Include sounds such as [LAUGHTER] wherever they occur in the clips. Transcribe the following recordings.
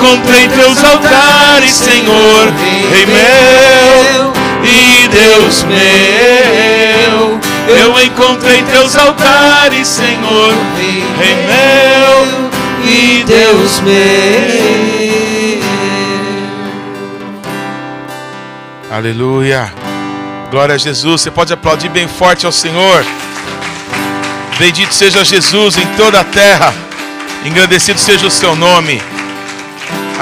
Encontrei teus altares, Senhor, Rei meu e Deus meu. Eu encontrei teus altares, Senhor, Rei meu e Deus meu. Aleluia. Glória a Jesus. Você pode aplaudir bem forte ao Senhor. Bendito seja Jesus em toda a terra. Engrandecido seja o seu nome.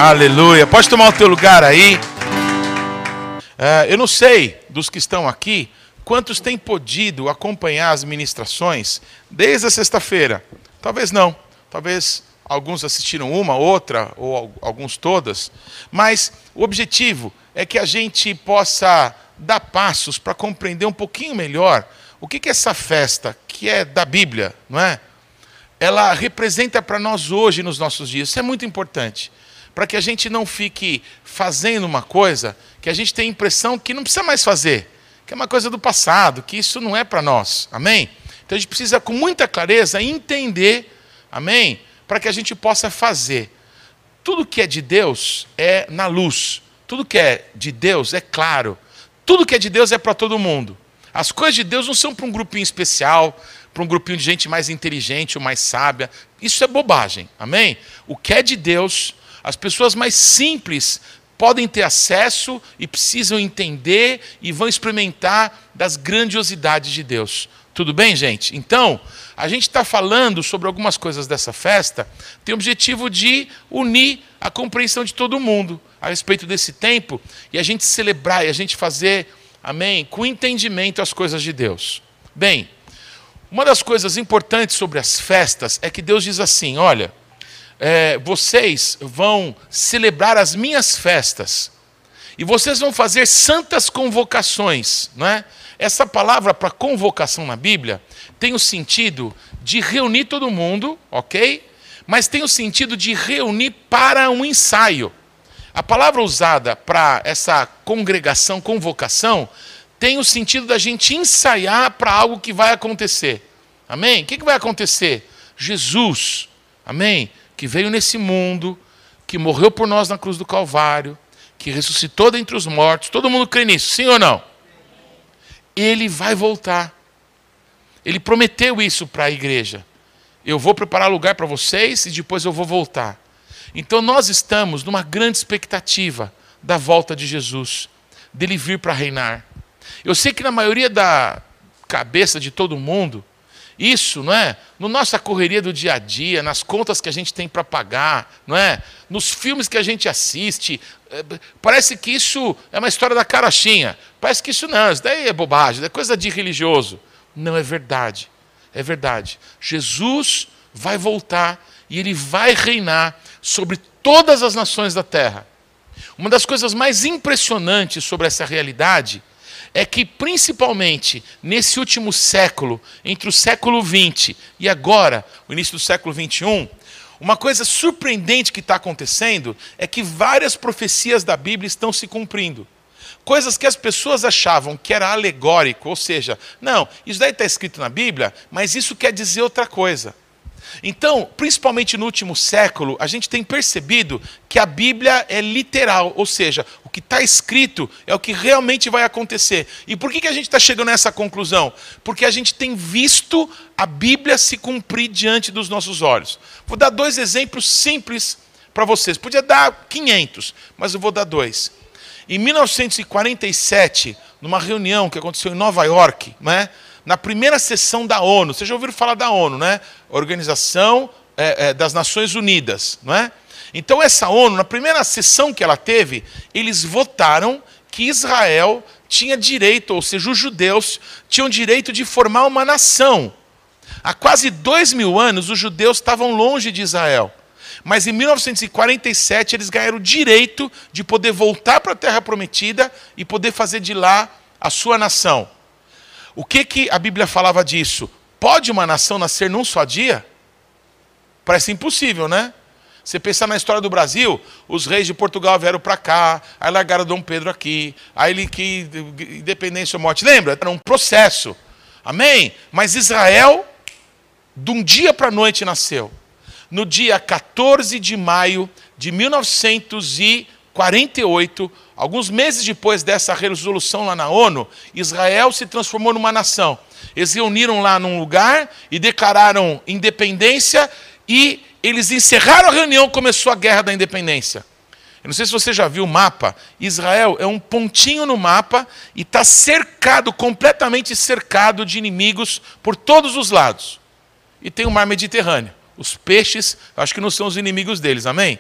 Aleluia. Pode tomar o teu lugar aí. É, eu não sei dos que estão aqui quantos têm podido acompanhar as ministrações desde a sexta-feira. Talvez não. Talvez alguns assistiram uma, outra, ou alguns todas. Mas o objetivo é que a gente possa dar passos para compreender um pouquinho melhor o que, que essa festa, que é da Bíblia, não é? Ela representa para nós hoje, nos nossos dias. Isso é muito importante. Para que a gente não fique fazendo uma coisa que a gente tem a impressão que não precisa mais fazer, que é uma coisa do passado, que isso não é para nós. Amém? Então a gente precisa, com muita clareza, entender, amém? Para que a gente possa fazer. Tudo que é de Deus é na luz. Tudo que é de Deus é claro. Tudo que é de Deus é para todo mundo. As coisas de Deus não são para um grupinho especial, para um grupinho de gente mais inteligente ou mais sábia. Isso é bobagem. Amém? O que é de Deus, as pessoas mais simples podem ter acesso e precisam entender e vão experimentar das grandiosidades de Deus. Tudo bem, gente? Então, a gente está falando sobre algumas coisas dessa festa, tem o objetivo de unir a compreensão de todo mundo a respeito desse tempo e a gente celebrar e a gente fazer, amém, com entendimento as coisas de Deus. Bem, uma das coisas importantes sobre as festas é que Deus diz assim: olha, é, vocês vão celebrar as minhas festas e vocês vão fazer santas convocações, não é? Essa palavra para convocação na Bíblia tem o sentido de reunir todo mundo, ok? Mas tem o sentido de reunir para um ensaio. A palavra usada para essa congregação, convocação, tem o sentido da gente ensaiar para algo que vai acontecer. Amém? O que vai acontecer? Jesus, amém? Que veio nesse mundo, que morreu por nós na cruz do Calvário, que ressuscitou dentre os mortos. Todo mundo crê nisso, sim ou não? Ele vai voltar. Ele prometeu isso para a igreja. Eu vou preparar lugar para vocês e depois eu vou voltar. Então nós estamos numa grande expectativa da volta de Jesus, dele vir para reinar. Eu sei que na maioria da cabeça de todo mundo, isso, não é? No nossa correria do dia a dia, nas contas que a gente tem para pagar, não é? Nos filmes que a gente assiste, é, parece que isso é uma história da carochinha. Parece que isso não, isso daí é bobagem, é coisa de religioso. Não é verdade. É verdade. Jesus vai voltar e ele vai reinar sobre todas as nações da terra. Uma das coisas mais impressionantes sobre essa realidade é que, principalmente nesse último século, entre o século XX e agora, o início do século XXI, uma coisa surpreendente que está acontecendo é que várias profecias da Bíblia estão se cumprindo. Coisas que as pessoas achavam que era alegórico, ou seja, não, isso daí está escrito na Bíblia, mas isso quer dizer outra coisa. Então, principalmente no último século, a gente tem percebido que a Bíblia é literal, ou seja, o que está escrito é o que realmente vai acontecer. E por que, que a gente está chegando a essa conclusão? Porque a gente tem visto a Bíblia se cumprir diante dos nossos olhos. Vou dar dois exemplos simples para vocês. Podia dar 500, mas eu vou dar dois. Em 1947, numa reunião que aconteceu em Nova York, né? Na primeira sessão da ONU. Vocês já ouviram falar da ONU, né? Organização é, é, das Nações Unidas, não é? Então essa ONU, na primeira sessão que ela teve, eles votaram que Israel tinha direito, ou seja, os judeus tinham direito de formar uma nação. Há quase dois mil anos, os judeus estavam longe de Israel. Mas em 1947 eles ganharam o direito de poder voltar para a Terra Prometida e poder fazer de lá a sua nação. O que, que a Bíblia falava disso? Pode uma nação nascer num só dia? Parece impossível, né? Você pensar na história do Brasil, os reis de Portugal vieram para cá, aí largaram Dom Pedro aqui, aí ele que independência ou morte. Lembra? Era um processo. Amém? Mas Israel, de um dia para a noite, nasceu. No dia 14 de maio de 1948, alguns meses depois dessa resolução lá na ONU, Israel se transformou numa nação. Eles reuniram lá num lugar e declararam independência e eles encerraram a reunião, começou a guerra da independência. Eu não sei se você já viu o mapa. Israel é um pontinho no mapa e está cercado, completamente cercado de inimigos por todos os lados. E tem o mar Mediterrâneo. Os peixes, acho que não são os inimigos deles, amém?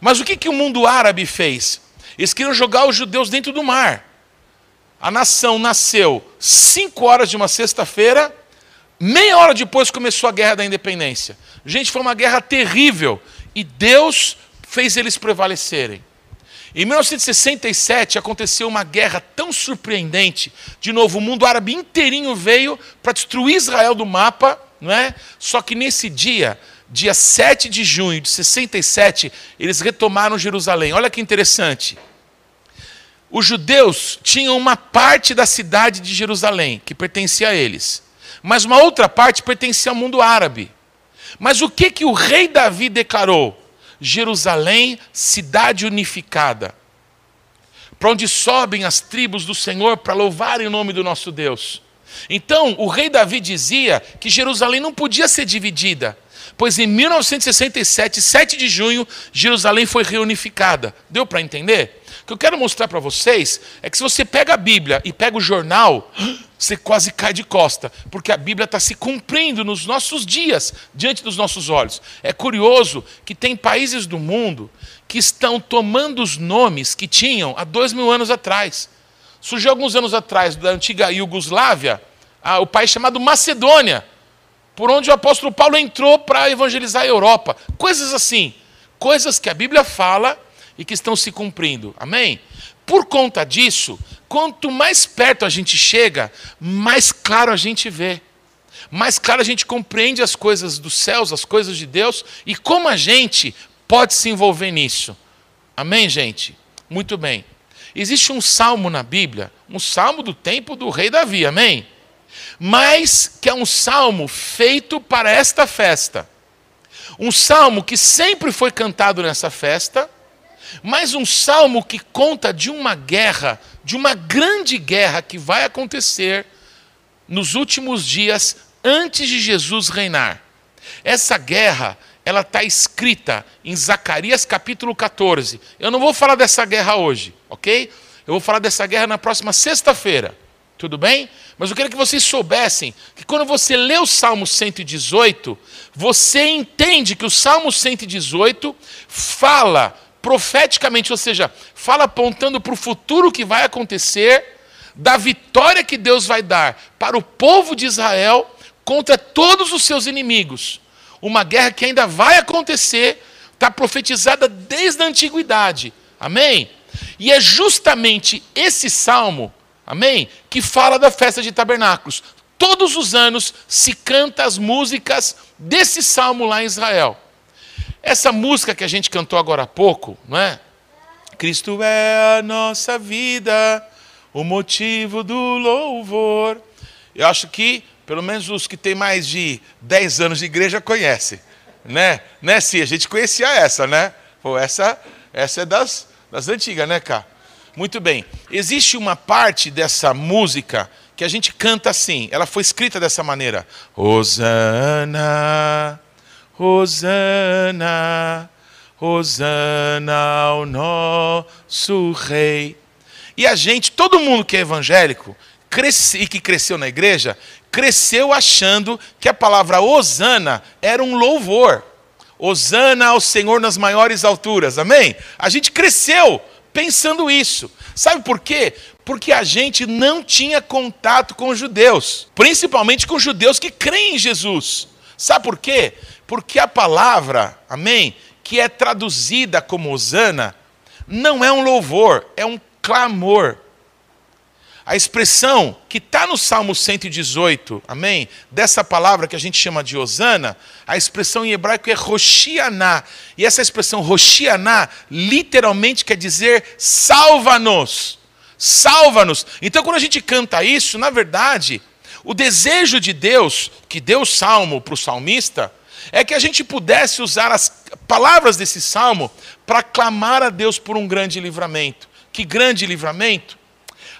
Mas o que, que o mundo árabe fez? Eles queriam jogar os judeus dentro do mar. A nação nasceu cinco horas de uma sexta-feira, meia hora depois começou a guerra da independência. Gente, foi uma guerra terrível. E Deus fez eles prevalecerem. Em 1967 aconteceu uma guerra tão surpreendente. De novo, o mundo árabe inteirinho veio para destruir Israel do mapa, não é? Só que nesse dia, dia 7 de junho de 67, eles retomaram Jerusalém. Olha que interessante. Os judeus tinham uma parte da cidade de Jerusalém que pertencia a eles, mas uma outra parte pertencia ao mundo árabe. Mas o que que o rei Davi declarou? Jerusalém, cidade unificada, para onde sobem as tribos do Senhor para louvarem o nome do nosso Deus. Então, o rei Davi dizia que Jerusalém não podia ser dividida, pois em 1967, 7 de junho, Jerusalém foi reunificada. Deu para entender? O que eu quero mostrar para vocês é que se você pega a Bíblia e pega o jornal, você quase cai de costa, porque a Bíblia está se cumprindo nos nossos dias, diante dos nossos olhos. É curioso que tem países do mundo que estão tomando os nomes que tinham há dois mil anos atrás. Surgiu alguns anos atrás, da antiga Iugoslávia, o país chamado Macedônia, por onde o apóstolo Paulo entrou para evangelizar a Europa. Coisas assim, coisas que a Bíblia fala e que estão se cumprindo. Amém? Por conta disso, quanto mais perto a gente chega, mais claro a gente vê. Mais claro a gente compreende as coisas dos céus, as coisas de Deus e como a gente pode se envolver nisso. Amém, gente? Muito bem. Existe um salmo na Bíblia, um salmo do tempo do rei Davi, amém? Mas que é um salmo feito para esta festa. Um salmo que sempre foi cantado nessa festa mas um salmo que conta de uma guerra, de uma grande guerra que vai acontecer nos últimos dias antes de Jesus reinar. Essa guerra, ela está escrita em Zacarias capítulo 14. Eu não vou falar dessa guerra hoje, ok? Eu vou falar dessa guerra na próxima sexta-feira. Tudo bem? Mas eu queria que vocês soubessem que quando você lê o Salmo 118, você entende que o Salmo 118 fala profeticamente, ou seja, fala apontando para o futuro que vai acontecer, da vitória que Deus vai dar para o povo de Israel contra todos os seus inimigos. Uma guerra que ainda vai acontecer, está profetizada desde a antiguidade. Amém? E é justamente esse salmo, amém, que fala da festa de tabernáculos. Todos os anos se canta as músicas desse salmo lá em Israel. Essa música que a gente cantou agora há pouco, não é? Cristo é a nossa vida, o motivo do louvor. Eu acho que, pelo menos os que têm mais de 10 anos de igreja conhecem, né? Né, sim, a gente conhecia essa, né? Pô, essa, essa é das, das antigas, né, cá? Muito bem. Existe uma parte dessa música que a gente canta assim. Ela foi escrita dessa maneira: Hosana Hosana, Hosana ao nosso Rei. E a gente, todo mundo que é evangélico cresce, e que cresceu na igreja, cresceu achando que a palavra Hosana era um louvor. Hosana ao Senhor nas maiores alturas, amém? A gente cresceu pensando isso. Sabe por quê? Porque a gente não tinha contato com os judeus, principalmente com os judeus que creem em Jesus. Sabe por quê? Porque a palavra, amém, que é traduzida como Osana, não é um louvor, é um clamor. A expressão que está no Salmo 118, amém, dessa palavra que a gente chama de Osana, a expressão em hebraico é Roshianá. E essa expressão Roshianá literalmente quer dizer salva-nos. Salva-nos. Então quando a gente canta isso, na verdade, o desejo de Deus, que deu o salmo para o salmista, é que a gente pudesse usar as palavras desse salmo para clamar a Deus por um grande livramento. Que grande livramento?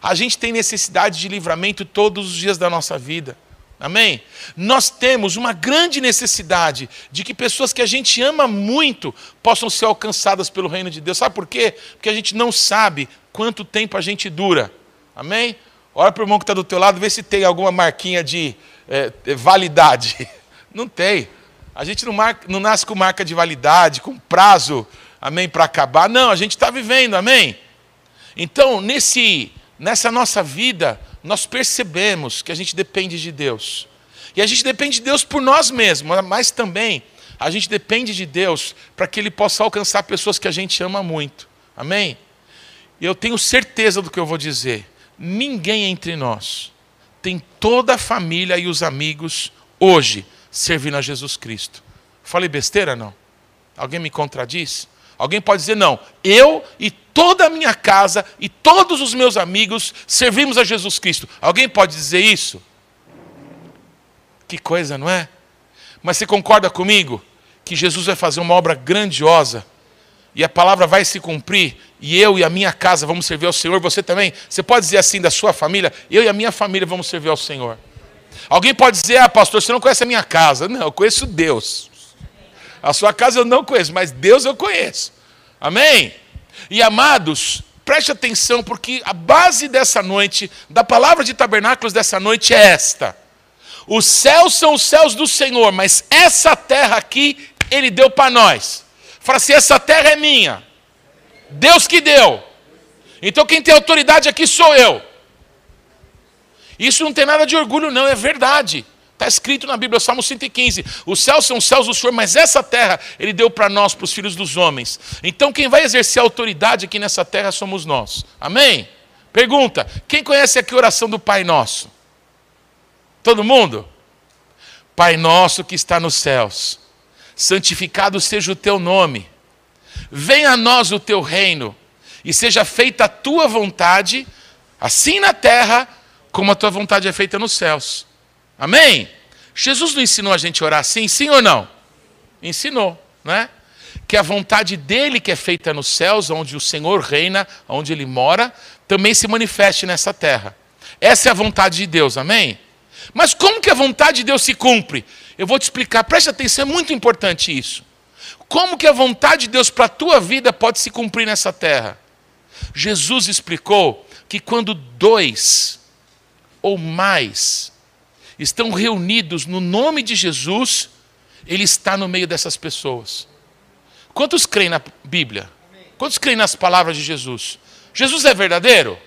A gente tem necessidade de livramento todos os dias da nossa vida. Amém? Nós temos uma grande necessidade de que pessoas que a gente ama muito possam ser alcançadas pelo reino de Deus. Sabe por quê? Porque a gente não sabe quanto tempo a gente dura. Amém? Olha para o irmão que está do teu lado, vê se tem alguma marquinha de é, validade. [LAUGHS] Não tem. A gente não, marca, não nasce com marca de validade, com prazo, amém, para acabar. Não, a gente está vivendo, amém? Então, nesse, nessa nossa vida, nós percebemos que a gente depende de Deus. E a gente depende de Deus por nós mesmos, mas também a gente depende de Deus para que Ele possa alcançar pessoas que a gente ama muito. Amém? Eu tenho certeza do que eu vou dizer. Ninguém entre nós tem toda a família e os amigos hoje servindo a Jesus Cristo. Falei besteira não? Alguém me contradiz? Alguém pode dizer não, eu e toda a minha casa e todos os meus amigos servimos a Jesus Cristo. Alguém pode dizer isso? Que coisa, não é? Mas você concorda comigo que Jesus vai fazer uma obra grandiosa e a palavra vai se cumprir e eu e a minha casa vamos servir ao Senhor? Você também? Você pode dizer assim da sua família? Eu e a minha família vamos servir ao Senhor. Alguém pode dizer, ah, pastor, você não conhece a minha casa. Não, eu conheço Deus. A sua casa eu não conheço, mas Deus eu conheço. Amém? E amados, preste atenção, porque a base dessa noite, da palavra de tabernáculos dessa noite é esta: os céus são os céus do Senhor, mas essa terra aqui, Ele deu para nós. Fala assim: essa terra é minha. Deus que deu. Então quem tem autoridade aqui sou eu. Isso não tem nada de orgulho, não, é verdade. Está escrito na Bíblia, Salmo 115: Os céus são os céus do Senhor, mas essa terra Ele deu para nós, para os filhos dos homens. Então, quem vai exercer autoridade aqui nessa terra somos nós. Amém? Pergunta: quem conhece aqui a oração do Pai Nosso? Todo mundo? Pai Nosso que está nos céus, santificado seja o teu nome, venha a nós o teu reino, e seja feita a tua vontade, assim na terra, como a tua vontade é feita nos céus. Amém? Jesus não ensinou a gente a orar assim, sim ou não? Ensinou, né? Que a vontade dele, que é feita nos céus, onde o Senhor reina, onde ele mora, também se manifeste nessa terra. Essa é a vontade de Deus, amém? Mas como que a vontade de Deus se cumpre? Eu vou te explicar, preste atenção, é muito importante isso. Como que a vontade de Deus para a tua vida pode se cumprir nessa terra? Jesus explicou que quando dois ou mais estão reunidos no nome de Jesus, Ele está no meio dessas pessoas. Quantos creem na Bíblia? Quantos creem nas palavras de Jesus? Jesus é verdadeiro?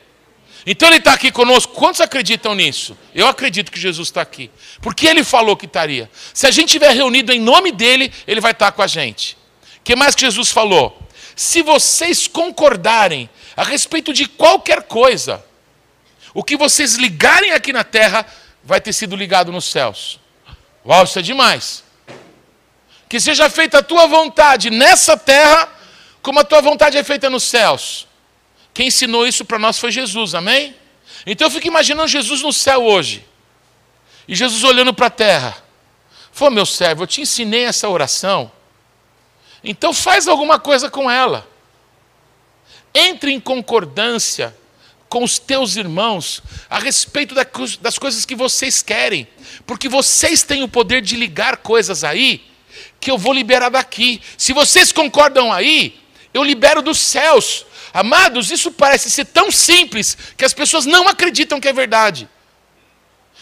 Então Ele está aqui conosco. Quantos acreditam nisso? Eu acredito que Jesus está aqui. Porque Ele falou que estaria. Se a gente estiver reunido em nome dEle, Ele vai estar com a gente. O que mais que Jesus falou? Se vocês concordarem a respeito de qualquer coisa, o que vocês ligarem aqui na terra vai ter sido ligado nos céus. Uau, isso é demais. Que seja feita a tua vontade nessa terra, como a tua vontade é feita nos céus. Quem ensinou isso para nós foi Jesus, amém? Então eu fico imaginando Jesus no céu hoje. E Jesus olhando para a terra. Falou, meu servo, eu te ensinei essa oração. Então faz alguma coisa com ela. Entre em concordância com os teus irmãos a respeito das coisas que vocês querem, porque vocês têm o poder de ligar coisas aí que eu vou liberar daqui. Se vocês concordam aí, eu libero dos céus. Amados, isso parece ser tão simples que as pessoas não acreditam que é verdade.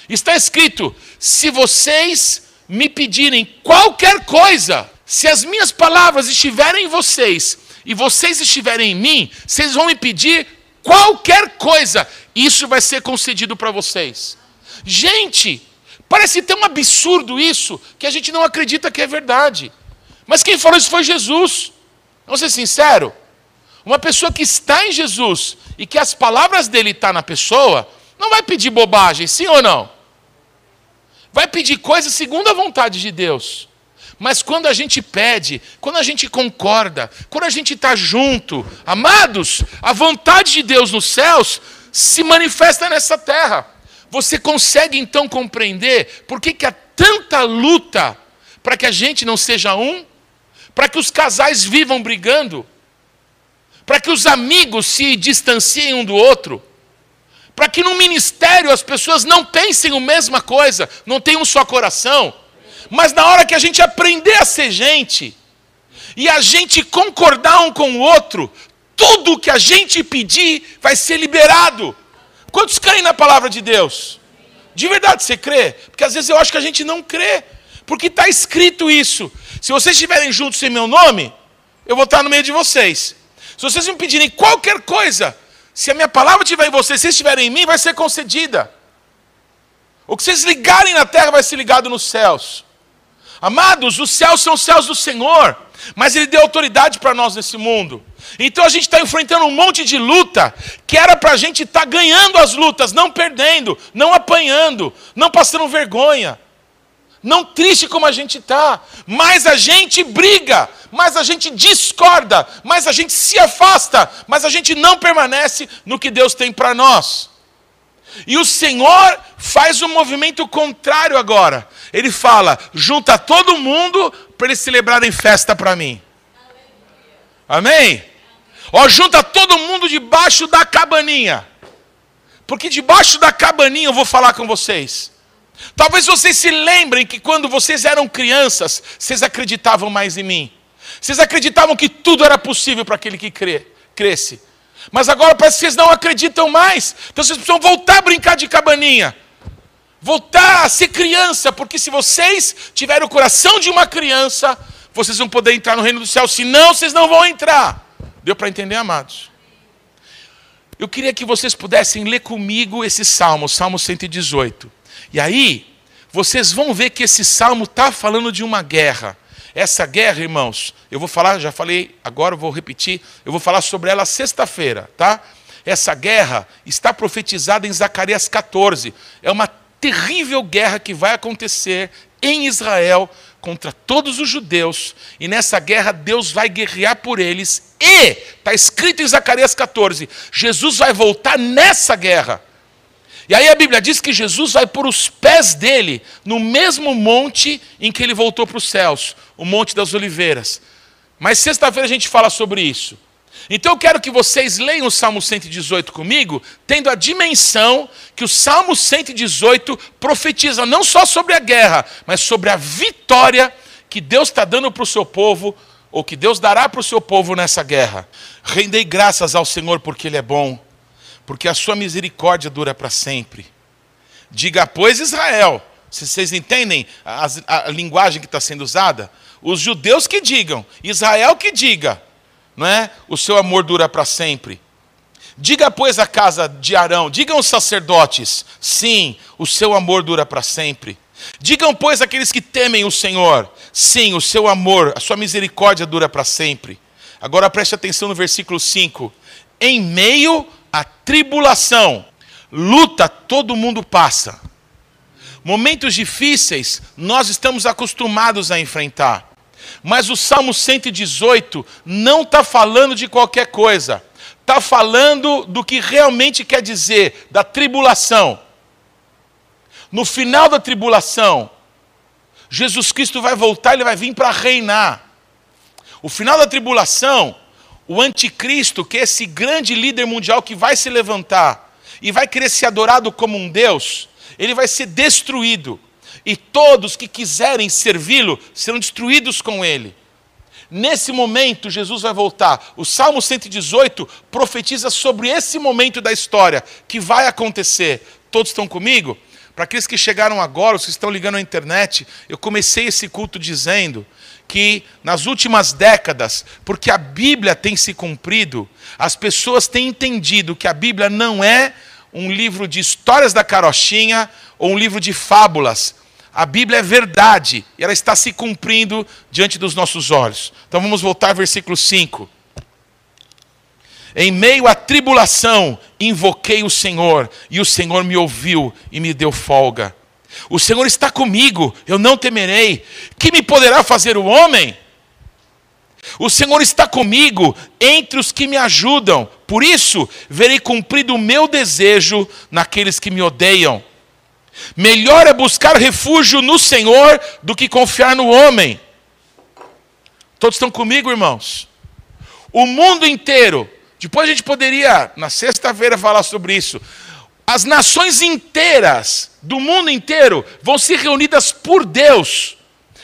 Está escrito: se vocês me pedirem qualquer coisa, se as minhas palavras estiverem em vocês e vocês estiverem em mim, vocês vão me pedir qualquer coisa, isso vai ser concedido para vocês. Gente, parece tão absurdo isso que a gente não acredita que é verdade. Mas quem falou isso foi Jesus. Vamos ser sincero. Uma pessoa que está em Jesus e que as palavras dele estão tá na pessoa, não vai pedir bobagem, sim ou não? Vai pedir coisas segundo a vontade de Deus. Mas quando a gente pede, quando a gente concorda, quando a gente está junto, amados, a vontade de Deus nos céus se manifesta nessa terra. Você consegue então compreender por que, que há tanta luta para que a gente não seja um, para que os casais vivam brigando, para que os amigos se distanciem um do outro, para que no ministério as pessoas não pensem a mesma coisa, não tenham um só coração, mas na hora que a gente aprender a ser gente, e a gente concordar um com o outro, tudo que a gente pedir vai ser liberado. Quantos creem na palavra de Deus? De verdade você crê? Porque às vezes eu acho que a gente não crê. Porque está escrito isso. Se vocês estiverem juntos sem meu nome, eu vou estar no meio de vocês. Se vocês me pedirem qualquer coisa, se a minha palavra estiver em vocês, se vocês estiverem em mim, vai ser concedida. O que vocês ligarem na terra vai ser ligado nos céus. Amados, os céus são os céus do Senhor, mas Ele deu autoridade para nós nesse mundo. Então a gente está enfrentando um monte de luta que era para a gente estar tá ganhando as lutas, não perdendo, não apanhando, não passando vergonha, não triste como a gente está, mas a gente briga, mas a gente discorda, mas a gente se afasta, mas a gente não permanece no que Deus tem para nós. E o Senhor faz um movimento contrário agora. Ele fala: junta todo mundo para eles celebrarem festa para mim. Amém? Ó, junta todo mundo debaixo da cabaninha. Porque debaixo da cabaninha eu vou falar com vocês. Talvez vocês se lembrem que quando vocês eram crianças, vocês acreditavam mais em mim. Vocês acreditavam que tudo era possível para aquele que crê, cresce. Mas agora parece que vocês não acreditam mais. Então vocês precisam voltar a brincar de cabaninha. Voltar a ser criança, porque se vocês tiverem o coração de uma criança, vocês vão poder entrar no reino do céu. Senão, vocês não vão entrar. Deu para entender, amados? Eu queria que vocês pudessem ler comigo esse salmo, Salmo 118. E aí, vocês vão ver que esse salmo está falando de uma guerra. Essa guerra, irmãos, eu vou falar, já falei, agora vou repetir, eu vou falar sobre ela sexta-feira, tá? Essa guerra está profetizada em Zacarias 14. É uma terrível guerra que vai acontecer em Israel contra todos os judeus, e nessa guerra Deus vai guerrear por eles, e, está escrito em Zacarias 14, Jesus vai voltar nessa guerra. E aí a Bíblia diz que Jesus vai por os pés dele no mesmo monte em que ele voltou para os céus, o Monte das Oliveiras. Mas sexta-feira a gente fala sobre isso. Então eu quero que vocês leiam o Salmo 118 comigo, tendo a dimensão que o Salmo 118 profetiza não só sobre a guerra, mas sobre a vitória que Deus está dando para o seu povo, ou que Deus dará para o seu povo nessa guerra. Rendei graças ao Senhor porque Ele é bom porque a sua misericórdia dura para sempre. Diga, pois, Israel, se vocês entendem a, a, a linguagem que está sendo usada, os judeus que digam, Israel que diga, não é? O seu amor dura para sempre. Diga, pois, a casa de Arão, digam os sacerdotes, sim, o seu amor dura para sempre. Digam, pois, aqueles que temem o Senhor, sim, o seu amor, a sua misericórdia dura para sempre. Agora preste atenção no versículo 5. Em meio a tribulação, luta todo mundo passa. Momentos difíceis nós estamos acostumados a enfrentar. Mas o Salmo 118 não está falando de qualquer coisa. Está falando do que realmente quer dizer, da tribulação. No final da tribulação, Jesus Cristo vai voltar, ele vai vir para reinar. O final da tribulação o anticristo, que é esse grande líder mundial que vai se levantar e vai querer ser adorado como um Deus, ele vai ser destruído. E todos que quiserem servi-lo serão destruídos com ele. Nesse momento, Jesus vai voltar. O Salmo 118 profetiza sobre esse momento da história que vai acontecer. Todos estão comigo? Para aqueles que chegaram agora, os que estão ligando à internet, eu comecei esse culto dizendo que nas últimas décadas, porque a Bíblia tem se cumprido, as pessoas têm entendido que a Bíblia não é um livro de histórias da carochinha ou um livro de fábulas. A Bíblia é verdade e ela está se cumprindo diante dos nossos olhos. Então vamos voltar ao versículo 5. Em meio à tribulação, invoquei o Senhor, e o Senhor me ouviu e me deu folga. O Senhor está comigo, eu não temerei. Que me poderá fazer o homem? O Senhor está comigo entre os que me ajudam. Por isso, verei cumprido o meu desejo naqueles que me odeiam. Melhor é buscar refúgio no Senhor do que confiar no homem. Todos estão comigo, irmãos? O mundo inteiro, depois a gente poderia, na sexta-feira, falar sobre isso. As nações inteiras, do mundo inteiro, vão ser reunidas por Deus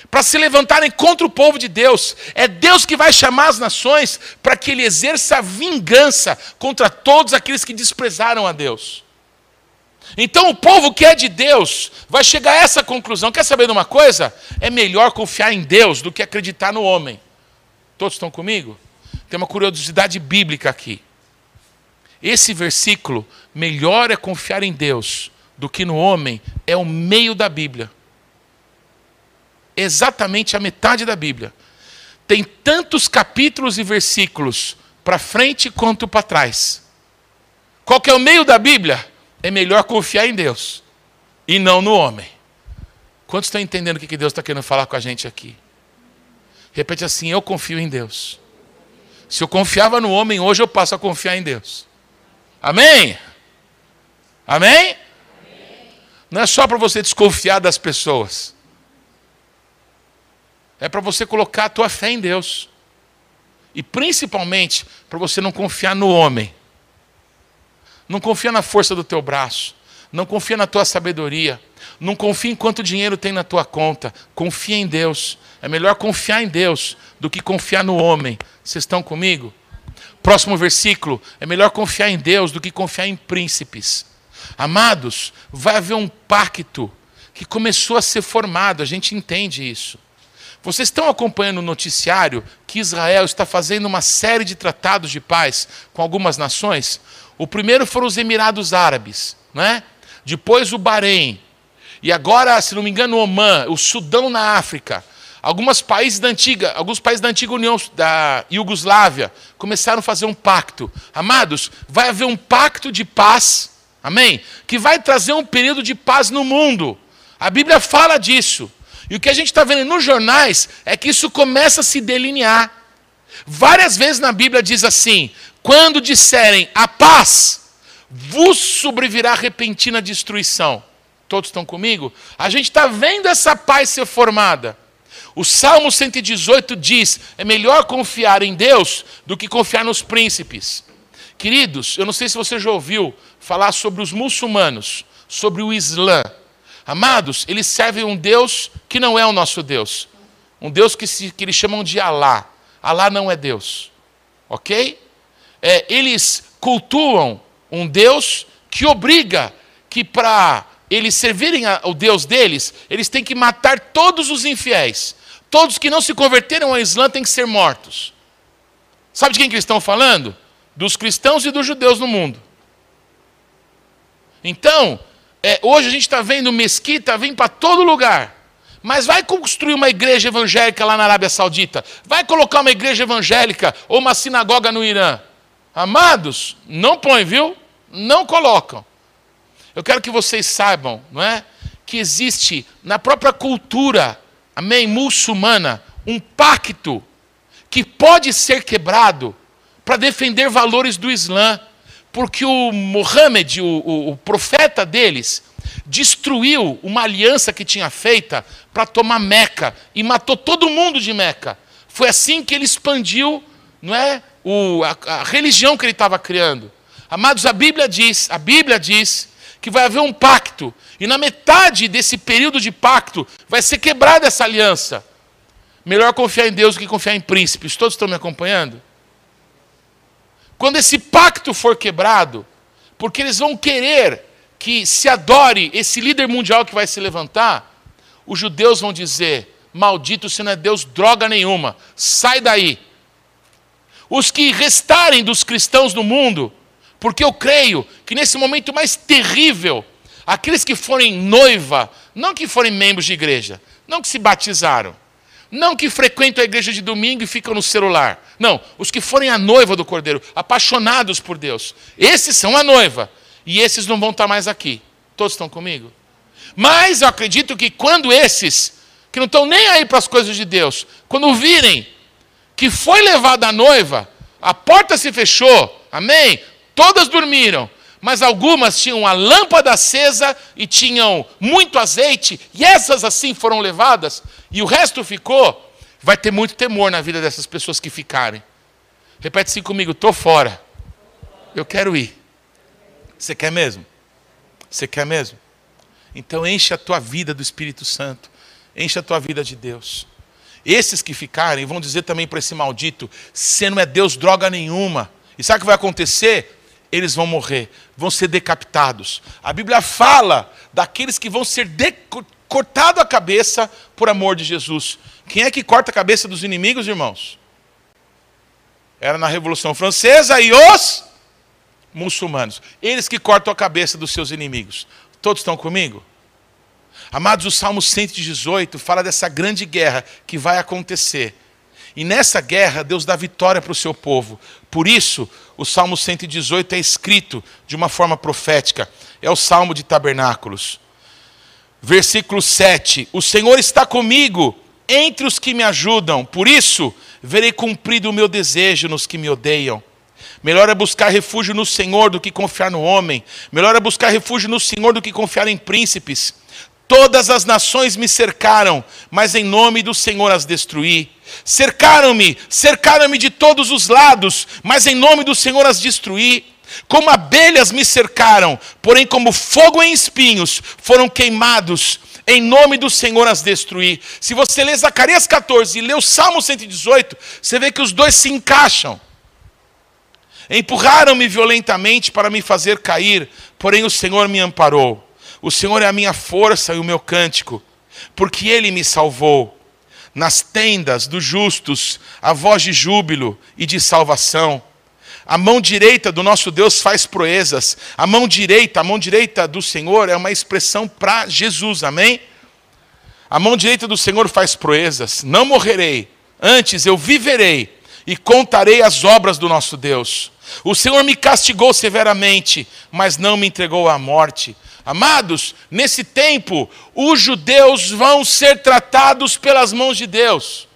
para se levantarem contra o povo de Deus. É Deus que vai chamar as nações para que ele exerça vingança contra todos aqueles que desprezaram a Deus. Então o povo que é de Deus vai chegar a essa conclusão. Quer saber de uma coisa? É melhor confiar em Deus do que acreditar no homem. Todos estão comigo? Tem uma curiosidade bíblica aqui. Esse versículo, melhor é confiar em Deus do que no homem, é o meio da Bíblia. Exatamente a metade da Bíblia. Tem tantos capítulos e versículos para frente quanto para trás. Qual que é o meio da Bíblia? é melhor confiar em Deus e não no homem. Quantos estão entendendo o que Deus está querendo falar com a gente aqui? Repete assim: Eu confio em Deus. Se eu confiava no homem, hoje eu passo a confiar em Deus. Amém? Amém? Não é só para você desconfiar das pessoas. É para você colocar a tua fé em Deus. E principalmente para você não confiar no homem. Não confia na força do teu braço. Não confia na tua sabedoria. Não confia em quanto dinheiro tem na tua conta. Confia em Deus. É melhor confiar em Deus do que confiar no homem. Vocês estão comigo? Próximo versículo. É melhor confiar em Deus do que confiar em príncipes. Amados, vai haver um pacto que começou a ser formado. A gente entende isso. Vocês estão acompanhando o noticiário que Israel está fazendo uma série de tratados de paz com algumas nações? O primeiro foram os Emirados Árabes, né? depois o Bahrein, e agora, se não me engano, o Oman, o Sudão na África. Alguns países da antiga, alguns países da antiga União da Iugoslávia começaram a fazer um pacto. Amados, vai haver um pacto de paz, amém? Que vai trazer um período de paz no mundo. A Bíblia fala disso. E o que a gente está vendo nos jornais é que isso começa a se delinear. Várias vezes na Bíblia diz assim: quando disserem a paz, vos sobrevirá repentina destruição. Todos estão comigo? A gente está vendo essa paz ser formada. O Salmo 118 diz: é melhor confiar em Deus do que confiar nos príncipes. Queridos, eu não sei se você já ouviu falar sobre os muçulmanos, sobre o Islã. Amados, eles servem um Deus que não é o nosso Deus. Um Deus que, se, que eles chamam de Alá. Alá não é Deus. Ok? é, eles cultuam um Deus que obriga que para eles servirem ao Deus deles, eles têm que matar todos os infiéis. Todos que não se converteram ao Islã têm que ser mortos. Sabe de quem que eles estão falando? Dos cristãos e dos judeus no mundo. Então, é, hoje a gente está vendo mesquita vir para todo lugar. Mas vai construir uma igreja evangélica lá na Arábia Saudita. Vai colocar uma igreja evangélica ou uma sinagoga no Irã. Amados, não põe, viu? Não colocam. Eu quero que vocês saibam, não é? Que existe na própria cultura, amém, muçulmana, um pacto que pode ser quebrado para defender valores do Islã, porque o Mohammed, o, o, o profeta deles, destruiu uma aliança que tinha feita para tomar Meca e matou todo mundo de Meca. Foi assim que ele expandiu, não é, o, a, a religião que ele estava criando. Amados, a Bíblia diz, a Bíblia diz que vai haver um pacto, e na metade desse período de pacto vai ser quebrada essa aliança. Melhor confiar em Deus do que confiar em príncipes. Todos estão me acompanhando? Quando esse pacto for quebrado, porque eles vão querer que se adore esse líder mundial que vai se levantar, os judeus vão dizer: Maldito se não é Deus droga nenhuma, sai daí. Os que restarem dos cristãos no mundo, porque eu creio que nesse momento mais terrível, aqueles que forem noiva, não que forem membros de igreja, não que se batizaram, não que frequentam a igreja de domingo e ficam no celular. Não, os que forem a noiva do Cordeiro, apaixonados por Deus. Esses são a noiva. E esses não vão estar mais aqui. Todos estão comigo? Mas eu acredito que quando esses, que não estão nem aí para as coisas de Deus, quando virem que foi levada a noiva, a porta se fechou, amém? Todas dormiram, mas algumas tinham a lâmpada acesa e tinham muito azeite, e essas assim foram levadas, e o resto ficou. Vai ter muito temor na vida dessas pessoas que ficarem. Repete assim comigo: estou fora. Eu quero ir. Você quer mesmo? Você quer mesmo? Então enche a tua vida do Espírito Santo. Enche a tua vida de Deus. Esses que ficarem vão dizer também para esse maldito: você não é Deus droga nenhuma. E sabe o que vai acontecer? Eles vão morrer, vão ser decapitados. A Bíblia fala daqueles que vão ser cortados a cabeça por amor de Jesus. Quem é que corta a cabeça dos inimigos, irmãos? Era na Revolução Francesa e os muçulmanos. Eles que cortam a cabeça dos seus inimigos. Todos estão comigo? Amados, o Salmo 118 fala dessa grande guerra que vai acontecer. E nessa guerra, Deus dá vitória para o seu povo. Por isso, o Salmo 118 é escrito de uma forma profética. É o Salmo de Tabernáculos. Versículo 7: O Senhor está comigo entre os que me ajudam, por isso verei cumprido o meu desejo nos que me odeiam. Melhor é buscar refúgio no Senhor do que confiar no homem. Melhor é buscar refúgio no Senhor do que confiar em príncipes. Todas as nações me cercaram, mas em nome do Senhor as destruí. Cercaram-me, cercaram-me de todos os lados, mas em nome do Senhor as destruí. Como abelhas me cercaram, porém, como fogo em espinhos, foram queimados. Em nome do Senhor as destruí. Se você lê Zacarias 14 e lê o Salmo 118, você vê que os dois se encaixam. Empurraram-me violentamente para me fazer cair, porém o Senhor me amparou. O Senhor é a minha força e o meu cântico, porque ele me salvou. Nas tendas dos justos, a voz de júbilo e de salvação. A mão direita do nosso Deus faz proezas. A mão direita, a mão direita do Senhor é uma expressão para Jesus, amém? A mão direita do Senhor faz proezas. Não morrerei, antes eu viverei e contarei as obras do nosso Deus. O Senhor me castigou severamente, mas não me entregou à morte. Amados, nesse tempo, os judeus vão ser tratados pelas mãos de Deus.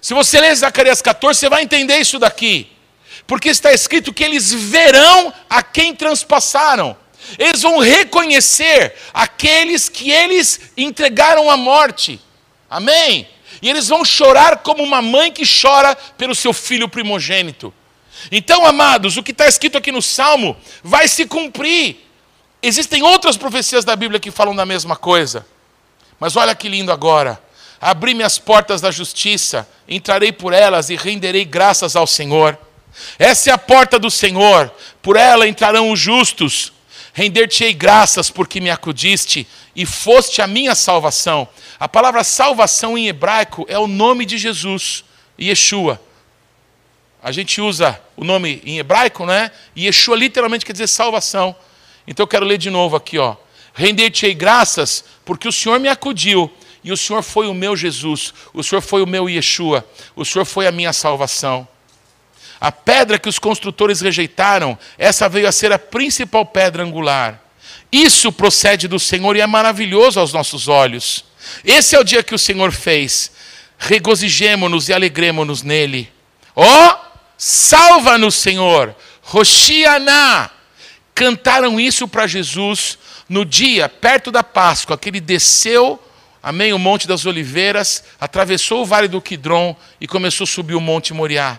Se você ler Zacarias 14, você vai entender isso daqui. Porque está escrito que eles verão a quem transpassaram. Eles vão reconhecer aqueles que eles entregaram à morte. Amém? E eles vão chorar como uma mãe que chora pelo seu filho primogênito. Então, amados, o que está escrito aqui no Salmo vai se cumprir. Existem outras profecias da Bíblia que falam da mesma coisa. Mas olha que lindo agora. Abri-me as portas da justiça, entrarei por elas e renderei graças ao Senhor. Essa é a porta do Senhor, por ela entrarão os justos. Render-te-ei graças porque me acudiste e foste a minha salvação. A palavra salvação em hebraico é o nome de Jesus, Yeshua. A gente usa o nome em hebraico, né? Yeshua literalmente quer dizer salvação. Então eu quero ler de novo aqui, ó. Render-te-ei graças, porque o Senhor me acudiu, e o Senhor foi o meu Jesus, o Senhor foi o meu Yeshua, o Senhor foi a minha salvação. A pedra que os construtores rejeitaram, essa veio a ser a principal pedra angular. Isso procede do Senhor e é maravilhoso aos nossos olhos. Esse é o dia que o Senhor fez. Regozijemo-nos e alegremo-nos nele. Ó, oh, salva-nos, Senhor. Roshianá cantaram isso para Jesus no dia, perto da Páscoa, que ele desceu, amém, o Monte das Oliveiras, atravessou o Vale do Quidron e começou a subir o Monte Moriá.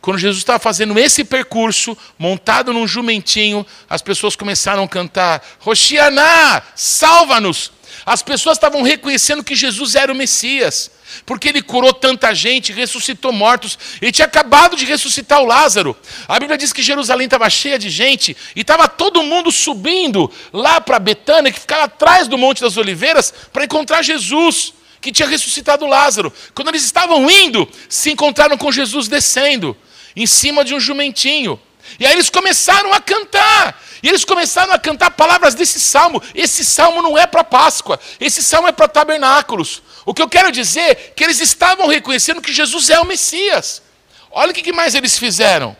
Quando Jesus estava fazendo esse percurso, montado num jumentinho, as pessoas começaram a cantar: Roshianá, salva-nos! As pessoas estavam reconhecendo que Jesus era o Messias, porque ele curou tanta gente, ressuscitou mortos. Ele tinha acabado de ressuscitar o Lázaro. A Bíblia diz que Jerusalém estava cheia de gente e estava todo mundo subindo lá para Betânia, que ficava atrás do Monte das Oliveiras, para encontrar Jesus, que tinha ressuscitado Lázaro. Quando eles estavam indo, se encontraram com Jesus descendo, em cima de um jumentinho. E aí eles começaram a cantar. E eles começaram a cantar palavras desse salmo. Esse salmo não é para Páscoa, esse salmo é para tabernáculos. O que eu quero dizer é que eles estavam reconhecendo que Jesus é o Messias. Olha o que mais eles fizeram.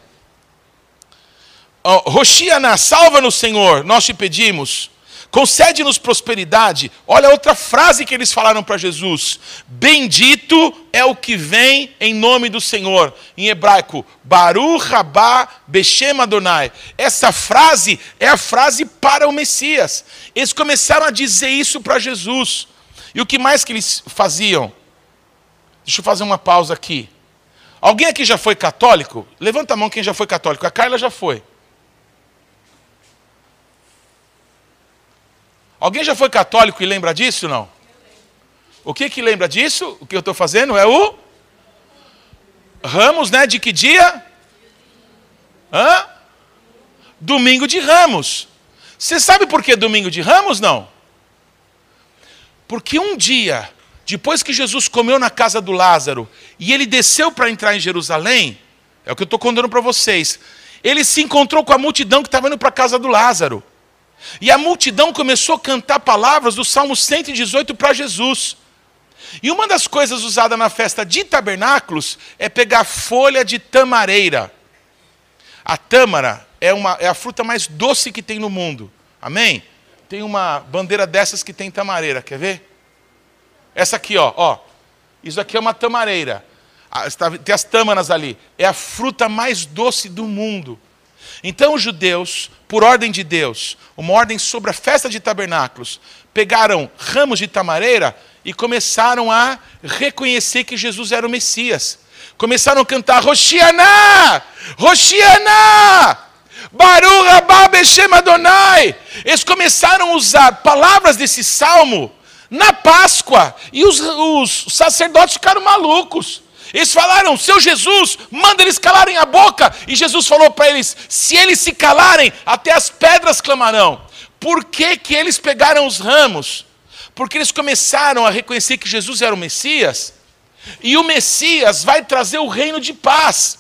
Oh, Roxiana, salva-nos, Senhor, nós te pedimos. Concede-nos prosperidade. Olha outra frase que eles falaram para Jesus: Bendito é o que vem em nome do Senhor. Em hebraico, Baruch Rabá Beshem Adonai. Essa frase é a frase para o Messias. Eles começaram a dizer isso para Jesus. E o que mais que eles faziam? Deixa eu fazer uma pausa aqui. Alguém aqui já foi católico? Levanta a mão quem já foi católico. A Carla já foi. Alguém já foi católico e lembra disso, não? O que que lembra disso? O que eu estou fazendo é o Ramos, né? De que dia? Hã? Domingo de Ramos. Você sabe por que domingo de Ramos, não? Porque um dia, depois que Jesus comeu na casa do Lázaro e ele desceu para entrar em Jerusalém, é o que eu estou contando para vocês, ele se encontrou com a multidão que estava indo para a casa do Lázaro. E a multidão começou a cantar palavras do Salmo 118 para Jesus. E uma das coisas usadas na festa de tabernáculos é pegar folha de tamareira. A tâmara é, uma, é a fruta mais doce que tem no mundo. Amém? Tem uma bandeira dessas que tem tamareira, quer ver? Essa aqui, ó, ó. Isso aqui é uma tamareira. Ah, tem as tâmaras ali. É a fruta mais doce do mundo. Então os judeus, por ordem de Deus, uma ordem sobre a festa de tabernáculos, pegaram ramos de tamareira e começaram a reconhecer que Jesus era o Messias. Começaram a cantar Roshianá! Roshianá! Baruch Rabá Beshem Adonai! Eles começaram a usar palavras desse salmo na Páscoa e os, os sacerdotes ficaram malucos. Eles falaram, seu Jesus, manda eles calarem a boca. E Jesus falou para eles: se eles se calarem, até as pedras clamarão. Por que, que eles pegaram os ramos? Porque eles começaram a reconhecer que Jesus era o Messias. E o Messias vai trazer o reino de paz.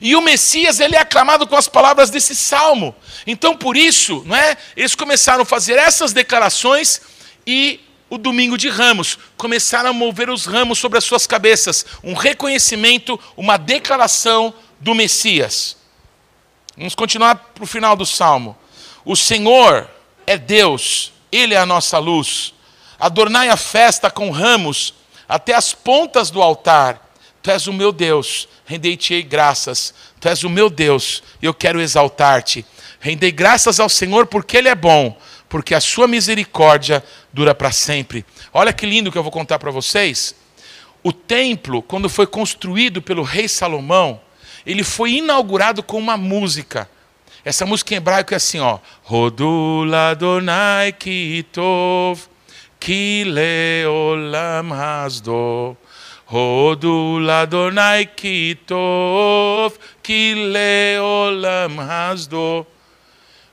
E o Messias ele é aclamado com as palavras desse salmo. Então, por isso, não é? Eles começaram a fazer essas declarações e o domingo de ramos, começaram a mover os ramos sobre as suas cabeças, um reconhecimento, uma declaração do Messias. Vamos continuar para o final do salmo. O Senhor é Deus, Ele é a nossa luz. Adornai a festa com ramos até as pontas do altar. Tu és o meu Deus, rendei-te graças. Tu és o meu Deus, e eu quero exaltar-te. Rendei graças ao Senhor porque Ele é bom porque a sua misericórdia dura para sempre. Olha que lindo que eu vou contar para vocês. O templo, quando foi construído pelo rei Salomão, ele foi inaugurado com uma música. Essa música em hebraico é assim, ó. Rodula Donai Kitov Kileolam Hasdo. Rodula Donai Kitov Kileolam Hasdo.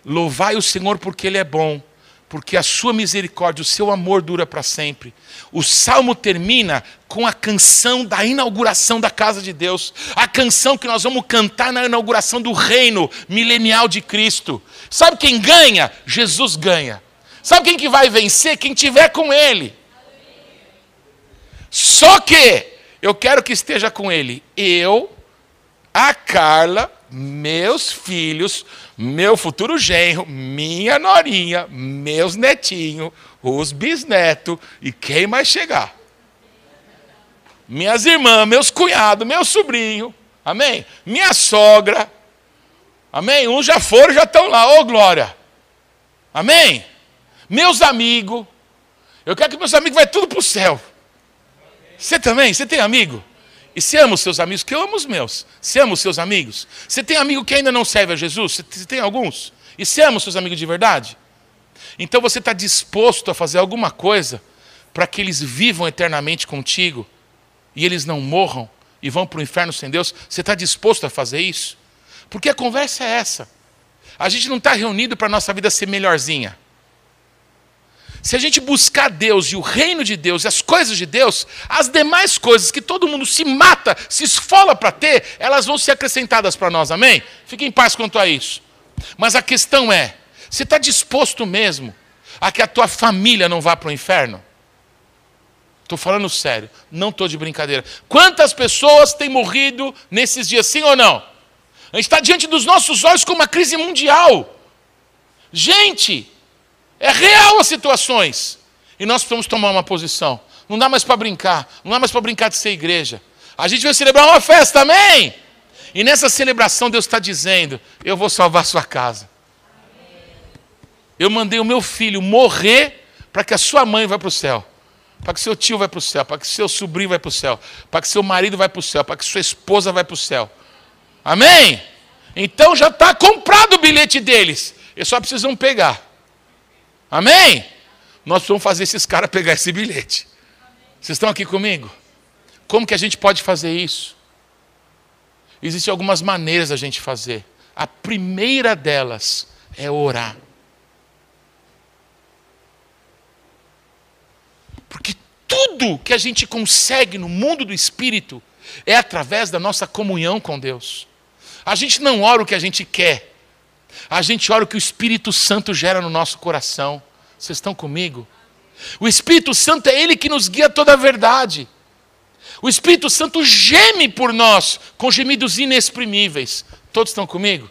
Louvai o Senhor porque Ele é bom, porque a sua misericórdia, o seu amor dura para sempre. O salmo termina com a canção da inauguração da casa de Deus, a canção que nós vamos cantar na inauguração do reino milenial de Cristo. Sabe quem ganha? Jesus ganha. Sabe quem que vai vencer? Quem tiver com ele. Só que eu quero que esteja com ele eu, a Carla, meus filhos, meu futuro genro, minha norinha, meus netinhos, os bisnetos e quem mais chegar. Minhas irmãs, meus cunhados, meu sobrinho, amém? Minha sogra, amém? Uns já foram, já estão lá, ô oh, glória, amém? Meus amigos, eu quero que meus amigos vão tudo para o céu. Você também? Você tem amigo? E você ama os seus amigos, que eu amo os meus. Você ama os seus amigos? Você tem amigo que ainda não serve a Jesus? Você tem alguns? E você ama os seus amigos de verdade? Então você está disposto a fazer alguma coisa para que eles vivam eternamente contigo e eles não morram e vão para o inferno sem Deus? Você está disposto a fazer isso? Porque a conversa é essa. A gente não está reunido para a nossa vida ser melhorzinha. Se a gente buscar Deus e o reino de Deus e as coisas de Deus, as demais coisas que todo mundo se mata, se esfola para ter, elas vão ser acrescentadas para nós, amém? Fique em paz quanto a isso. Mas a questão é: você está disposto mesmo a que a tua família não vá para o inferno? Estou falando sério, não estou de brincadeira. Quantas pessoas têm morrido nesses dias, sim ou não? A gente está diante dos nossos olhos com uma crise mundial. Gente, É real as situações. E nós precisamos tomar uma posição. Não dá mais para brincar. Não dá mais para brincar de ser igreja. A gente vai celebrar uma festa, amém? E nessa celebração Deus está dizendo: Eu vou salvar sua casa. Eu mandei o meu filho morrer para que a sua mãe vá para o céu para que seu tio vai para o céu, para que seu sobrinho vai para o céu, para que seu marido vai para o céu, para que sua esposa vai para o céu. Amém? Então já está comprado o bilhete deles. Eles só precisam pegar. Amém? Nós vamos fazer esses caras pegar esse bilhete. Vocês estão aqui comigo? Como que a gente pode fazer isso? Existem algumas maneiras da gente fazer. A primeira delas é orar. Porque tudo que a gente consegue no mundo do espírito é através da nossa comunhão com Deus. A gente não ora o que a gente quer, a gente ora o que o Espírito Santo gera no nosso coração. Vocês estão comigo? O Espírito Santo é Ele que nos guia toda a verdade. O Espírito Santo geme por nós com gemidos inexprimíveis. Todos estão comigo?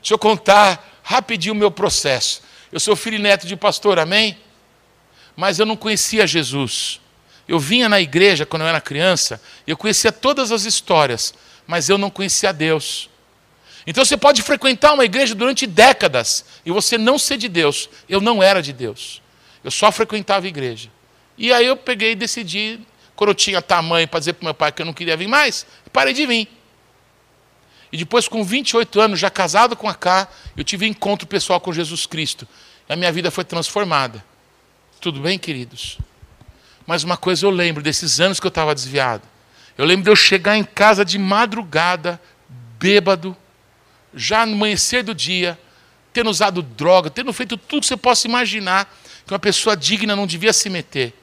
Deixa eu contar rapidinho o meu processo. Eu sou filho e neto de pastor, amém? mas eu não conhecia Jesus. Eu vinha na igreja quando eu era criança, eu conhecia todas as histórias, mas eu não conhecia Deus. Então você pode frequentar uma igreja durante décadas e você não ser de Deus. Eu não era de Deus. Eu só frequentava igreja. E aí eu peguei e decidi, quando eu tinha tamanho para dizer para meu pai que eu não queria vir mais, parei de vir. E depois, com 28 anos, já casado com a Cá, eu tive encontro pessoal com Jesus Cristo. E a minha vida foi transformada. Tudo bem, queridos? Mas uma coisa eu lembro desses anos que eu estava desviado. Eu lembro de eu chegar em casa de madrugada, bêbado, já no amanhecer do dia, tendo usado droga, tendo feito tudo que você possa imaginar que uma pessoa digna não devia se meter.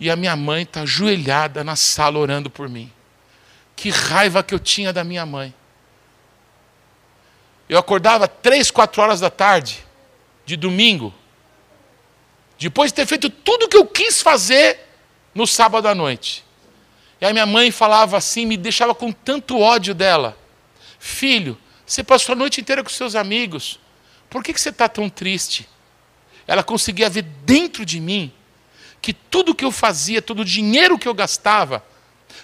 E a minha mãe está ajoelhada na sala orando por mim. Que raiva que eu tinha da minha mãe. Eu acordava três, quatro horas da tarde, de domingo, depois de ter feito tudo o que eu quis fazer no sábado à noite. E aí minha mãe falava assim, me deixava com tanto ódio dela. Filho, você passou a noite inteira com seus amigos. Por que, que você está tão triste? Ela conseguia ver dentro de mim que tudo que eu fazia, todo o dinheiro que eu gastava,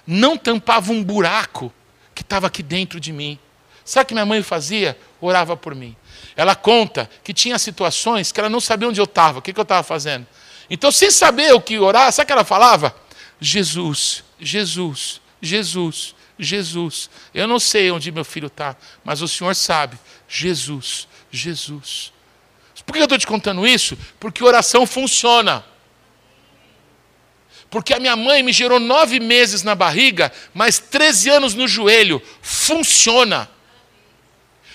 não tampava um buraco que estava aqui dentro de mim. Sabe o que minha mãe fazia? Orava por mim. Ela conta que tinha situações que ela não sabia onde eu estava, o que, que eu estava fazendo. Então, sem saber o que orar, sabe o que ela falava? Jesus, Jesus, Jesus, Jesus. Eu não sei onde meu filho está, mas o Senhor sabe. Jesus, Jesus. Por que eu estou te contando isso? Porque oração funciona. Porque a minha mãe me gerou nove meses na barriga, mais 13 anos no joelho. Funciona.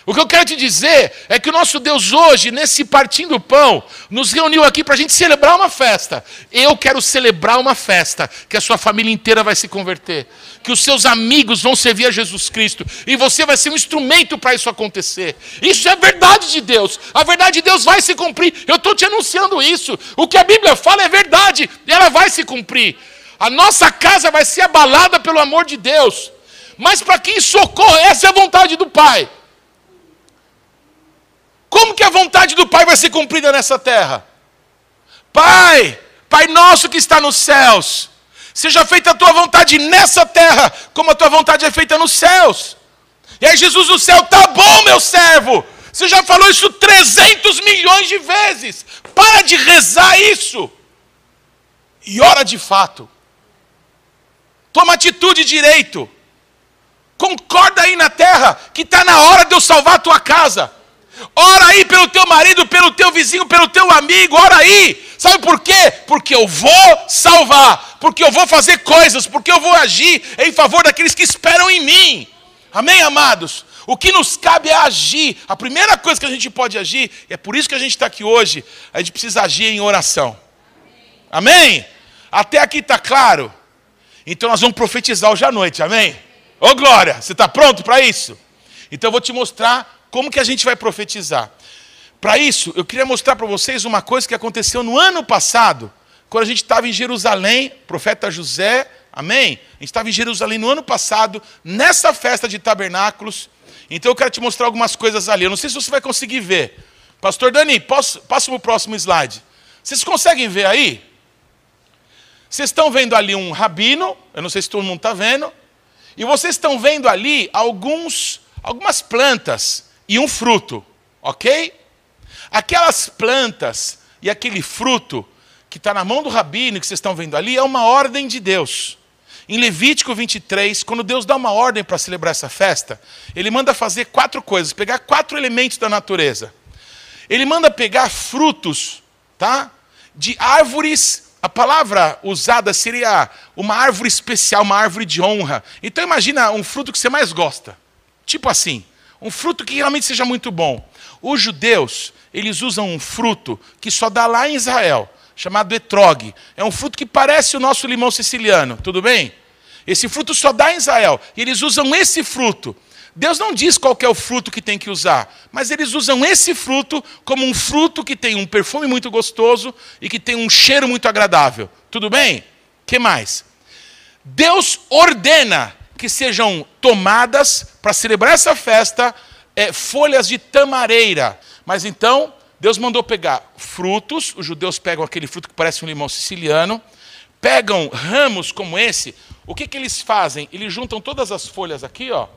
O que eu quero te dizer é que o nosso Deus hoje, nesse partindo do pão, nos reuniu aqui para a gente celebrar uma festa. Eu quero celebrar uma festa, que a sua família inteira vai se converter, que os seus amigos vão servir a Jesus Cristo, e você vai ser um instrumento para isso acontecer. Isso é verdade de Deus, a verdade de Deus vai se cumprir. Eu estou te anunciando isso. O que a Bíblia fala é verdade, e ela vai se cumprir. A nossa casa vai ser abalada pelo amor de Deus. Mas para que isso ocorra, essa é a vontade do Pai. Como que a vontade do Pai vai ser cumprida nessa terra? Pai, Pai nosso que está nos céus, seja feita a tua vontade nessa terra, como a tua vontade é feita nos céus. E aí Jesus do céu, tá bom, meu servo. Você já falou isso 300 milhões de vezes. Para de rezar isso. E ora de fato. Toma atitude direito. Concorda aí na terra que está na hora de eu salvar a tua casa. Ora aí pelo teu marido, pelo teu vizinho, pelo teu amigo, ora aí. Sabe por quê? Porque eu vou salvar, porque eu vou fazer coisas, porque eu vou agir em favor daqueles que esperam em mim. Amém, amados? O que nos cabe é agir. A primeira coisa que a gente pode agir, é por isso que a gente está aqui hoje, a gente precisa agir em oração. Amém? Até aqui está claro? Então nós vamos profetizar hoje à noite, amém? Ô glória, você está pronto para isso? Então eu vou te mostrar como que a gente vai profetizar? Para isso, eu queria mostrar para vocês uma coisa que aconteceu no ano passado, quando a gente estava em Jerusalém, profeta José, amém? A gente estava em Jerusalém no ano passado, nessa festa de tabernáculos. Então eu quero te mostrar algumas coisas ali. Eu não sei se você vai conseguir ver, Pastor Dani, posso, passa para o próximo slide. Vocês conseguem ver aí? Vocês estão vendo ali um rabino, eu não sei se todo mundo está vendo, e vocês estão vendo ali alguns, algumas plantas e um fruto, ok? Aquelas plantas e aquele fruto que está na mão do rabino, que vocês estão vendo ali, é uma ordem de Deus. Em Levítico 23, quando Deus dá uma ordem para celebrar essa festa, ele manda fazer quatro coisas, pegar quatro elementos da natureza. Ele manda pegar frutos, tá? De árvores, a palavra usada seria uma árvore especial, uma árvore de honra. Então imagina um fruto que você mais gosta. Tipo assim, um fruto que realmente seja muito bom. Os judeus, eles usam um fruto que só dá lá em Israel, chamado etrog. É um fruto que parece o nosso limão siciliano, tudo bem? Esse fruto só dá em Israel. E eles usam esse fruto. Deus não diz qual é o fruto que tem que usar, mas eles usam esse fruto como um fruto que tem um perfume muito gostoso e que tem um cheiro muito agradável. Tudo bem? que mais? Deus ordena que sejam tomadas para celebrar essa festa é, folhas de tamareira. Mas então, Deus mandou pegar frutos, os judeus pegam aquele fruto que parece um limão siciliano, pegam ramos como esse, o que, que eles fazem? Eles juntam todas as folhas aqui, ó,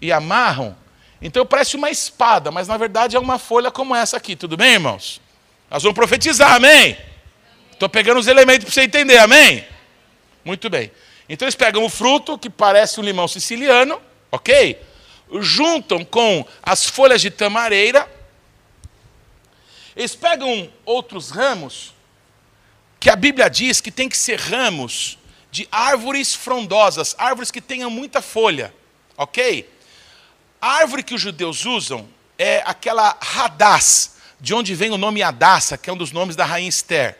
e amarram. Então parece uma espada, mas na verdade é uma folha como essa aqui, tudo bem, irmãos? Nós vamos profetizar, amém? Estou pegando os elementos para você entender, amém? Muito bem. Então eles pegam o fruto, que parece um limão siciliano, ok? Juntam com as folhas de tamareira. Eles pegam outros ramos, que a Bíblia diz que tem que ser ramos de árvores frondosas, árvores que tenham muita folha, ok? A árvore que os judeus usam é aquela radaz, de onde vem o nome Adassa, que é um dos nomes da rainha Esther.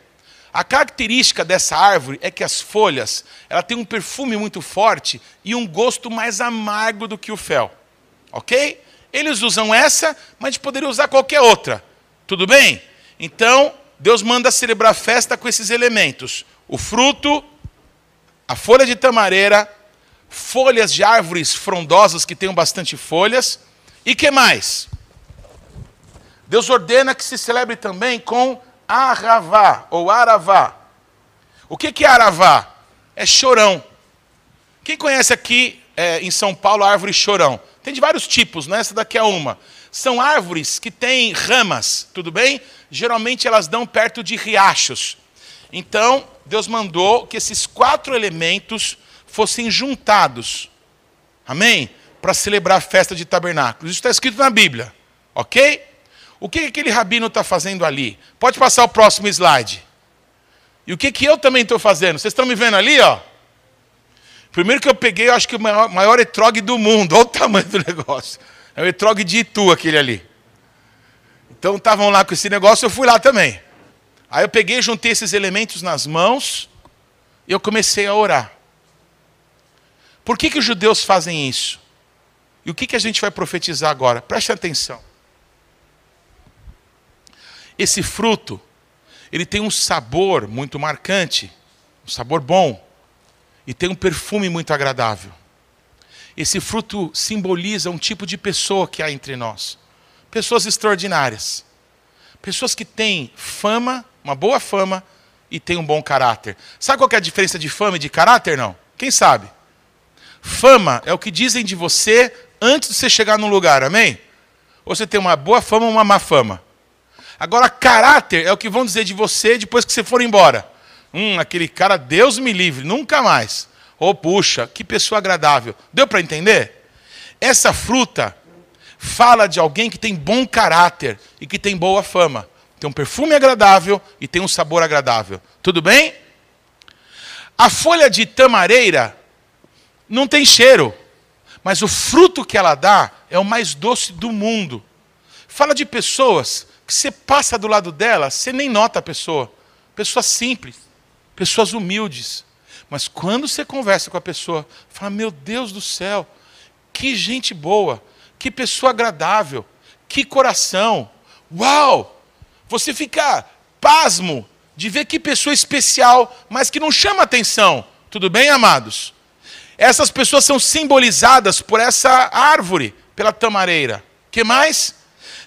A característica dessa árvore é que as folhas, ela tem um perfume muito forte e um gosto mais amargo do que o fel. OK? Eles usam essa, mas a gente poderia usar qualquer outra. Tudo bem? Então, Deus manda celebrar festa com esses elementos: o fruto, a folha de tamareira, folhas de árvores frondosas que tenham bastante folhas, e que mais? Deus ordena que se celebre também com Aravá, ou Aravá. O que é Aravá? É chorão. Quem conhece aqui é, em São Paulo a árvore chorão? Tem de vários tipos, não é? essa daqui é uma. São árvores que têm ramas, tudo bem? Geralmente elas dão perto de riachos. Então, Deus mandou que esses quatro elementos fossem juntados. Amém? Para celebrar a festa de tabernáculos. Isso está escrito na Bíblia. Ok? O que aquele rabino está fazendo ali? Pode passar o próximo slide. E o que, que eu também estou fazendo? Vocês estão me vendo ali, ó? Primeiro que eu peguei, eu acho que o maior, maior do mundo. [LAUGHS] Olha o tamanho do negócio. É o etrog de Itu, aquele ali. Então estavam lá com esse negócio, eu fui lá também. Aí eu peguei, juntei esses elementos nas mãos e eu comecei a orar. Por que, que os judeus fazem isso? E o que, que a gente vai profetizar agora? Preste atenção. Esse fruto, ele tem um sabor muito marcante, um sabor bom, e tem um perfume muito agradável. Esse fruto simboliza um tipo de pessoa que há entre nós. Pessoas extraordinárias. Pessoas que têm fama, uma boa fama, e têm um bom caráter. Sabe qual é a diferença de fama e de caráter, não? Quem sabe? Fama é o que dizem de você antes de você chegar num lugar, amém? Ou você tem uma boa fama ou uma má fama. Agora, caráter é o que vão dizer de você depois que você for embora. Hum, aquele cara, Deus me livre, nunca mais. Oh, puxa, que pessoa agradável. Deu para entender? Essa fruta fala de alguém que tem bom caráter e que tem boa fama. Tem um perfume agradável e tem um sabor agradável. Tudo bem? A folha de tamareira não tem cheiro, mas o fruto que ela dá é o mais doce do mundo. Fala de pessoas você passa do lado dela, você nem nota a pessoa. Pessoas simples, pessoas humildes. Mas quando você conversa com a pessoa, fala: Meu Deus do céu, que gente boa, que pessoa agradável, que coração. Uau! Você fica pasmo de ver que pessoa especial, mas que não chama atenção. Tudo bem, amados? Essas pessoas são simbolizadas por essa árvore, pela tamareira. que mais?